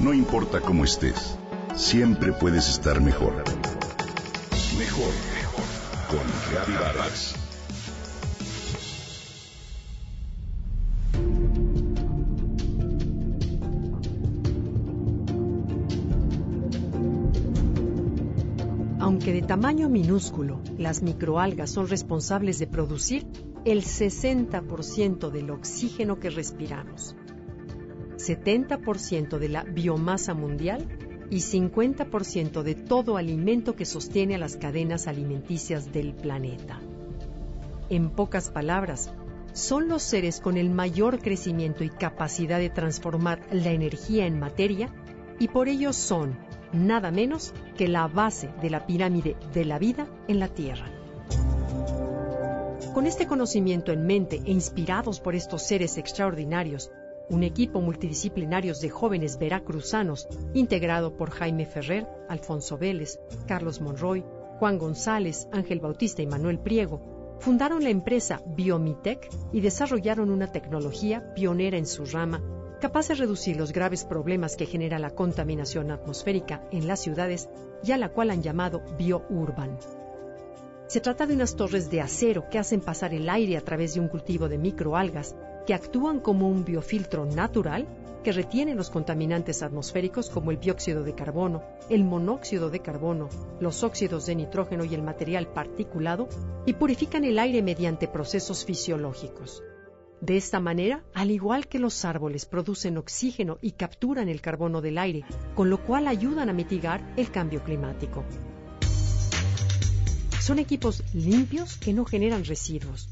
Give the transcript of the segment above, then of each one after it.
No importa cómo estés, siempre puedes estar mejor. Mejor, mejor. Con Reavivadas. Aunque de tamaño minúsculo, las microalgas son responsables de producir el 60% del oxígeno que respiramos, 70% de la biomasa mundial y 50% de todo alimento que sostiene a las cadenas alimenticias del planeta. En pocas palabras, son los seres con el mayor crecimiento y capacidad de transformar la energía en materia y por ello son nada menos que la base de la pirámide de la vida en la Tierra. Con este conocimiento en mente e inspirados por estos seres extraordinarios, un equipo multidisciplinario de jóvenes veracruzanos, integrado por Jaime Ferrer, Alfonso Vélez, Carlos Monroy, Juan González, Ángel Bautista y Manuel Priego, fundaron la empresa Biomitec y desarrollaron una tecnología pionera en su rama, capaz de reducir los graves problemas que genera la contaminación atmosférica en las ciudades y a la cual han llamado BioUrban. Se trata de unas torres de acero que hacen pasar el aire a través de un cultivo de microalgas que actúan como un biofiltro natural que retiene los contaminantes atmosféricos como el dióxido de carbono, el monóxido de carbono, los óxidos de nitrógeno y el material particulado y purifican el aire mediante procesos fisiológicos. De esta manera, al igual que los árboles producen oxígeno y capturan el carbono del aire, con lo cual ayudan a mitigar el cambio climático. Son equipos limpios que no generan residuos,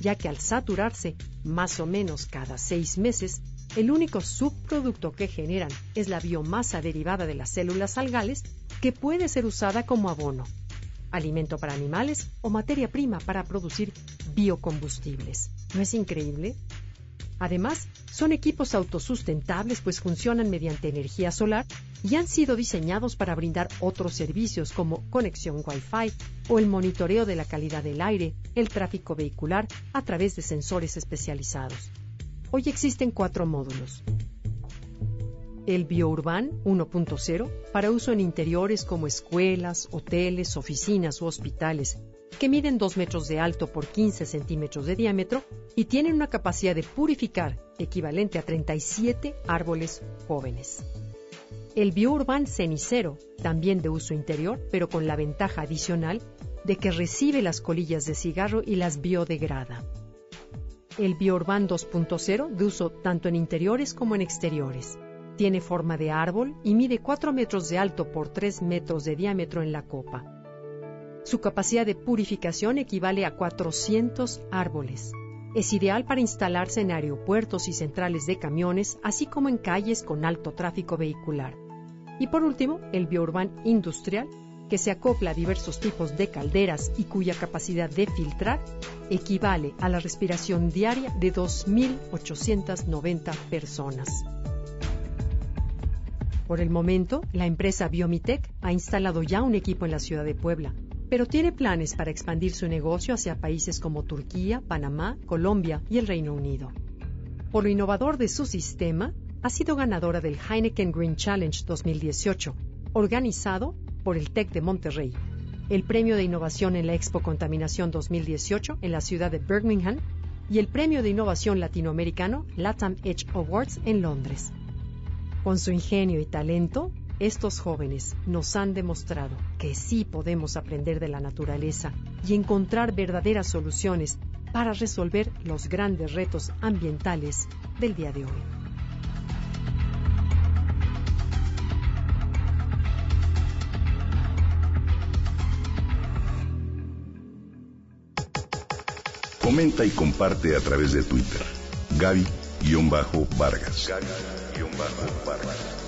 ya que al saturarse más o menos cada seis meses, el único subproducto que generan es la biomasa derivada de las células algales que puede ser usada como abono, alimento para animales o materia prima para producir biocombustibles. ¿No es increíble? Además, son equipos autosustentables pues funcionan mediante energía solar y han sido diseñados para brindar otros servicios como conexión Wi-Fi o el monitoreo de la calidad del aire, el tráfico vehicular a través de sensores especializados. Hoy existen cuatro módulos. El BioUrban 1.0 para uso en interiores como escuelas, hoteles, oficinas u hospitales que miden 2 metros de alto por 15 centímetros de diámetro y tienen una capacidad de purificar equivalente a 37 árboles jóvenes. El biourban cenicero, también de uso interior, pero con la ventaja adicional de que recibe las colillas de cigarro y las biodegrada. El biourban 2.0, de uso tanto en interiores como en exteriores. Tiene forma de árbol y mide 4 metros de alto por 3 metros de diámetro en la copa su capacidad de purificación equivale a 400 árboles. Es ideal para instalarse en aeropuertos y centrales de camiones, así como en calles con alto tráfico vehicular. Y por último, el biourban industrial, que se acopla a diversos tipos de calderas y cuya capacidad de filtrar equivale a la respiración diaria de 2.890 personas. Por el momento, la empresa Biomitec ha instalado ya un equipo en la ciudad de Puebla, pero tiene planes para expandir su negocio hacia países como Turquía, Panamá, Colombia y el Reino Unido. Por lo innovador de su sistema, ha sido ganadora del Heineken Green Challenge 2018, organizado por el TEC de Monterrey, el Premio de Innovación en la Expo Contaminación 2018 en la ciudad de Birmingham y el Premio de Innovación Latinoamericano LATAM Edge Awards en Londres. Con su ingenio y talento, estos jóvenes nos han demostrado que sí podemos aprender de la naturaleza y encontrar verdaderas soluciones para resolver los grandes retos ambientales del día de hoy. Comenta y comparte a través de Twitter. Gaby-Vargas. Gaby-Vargas.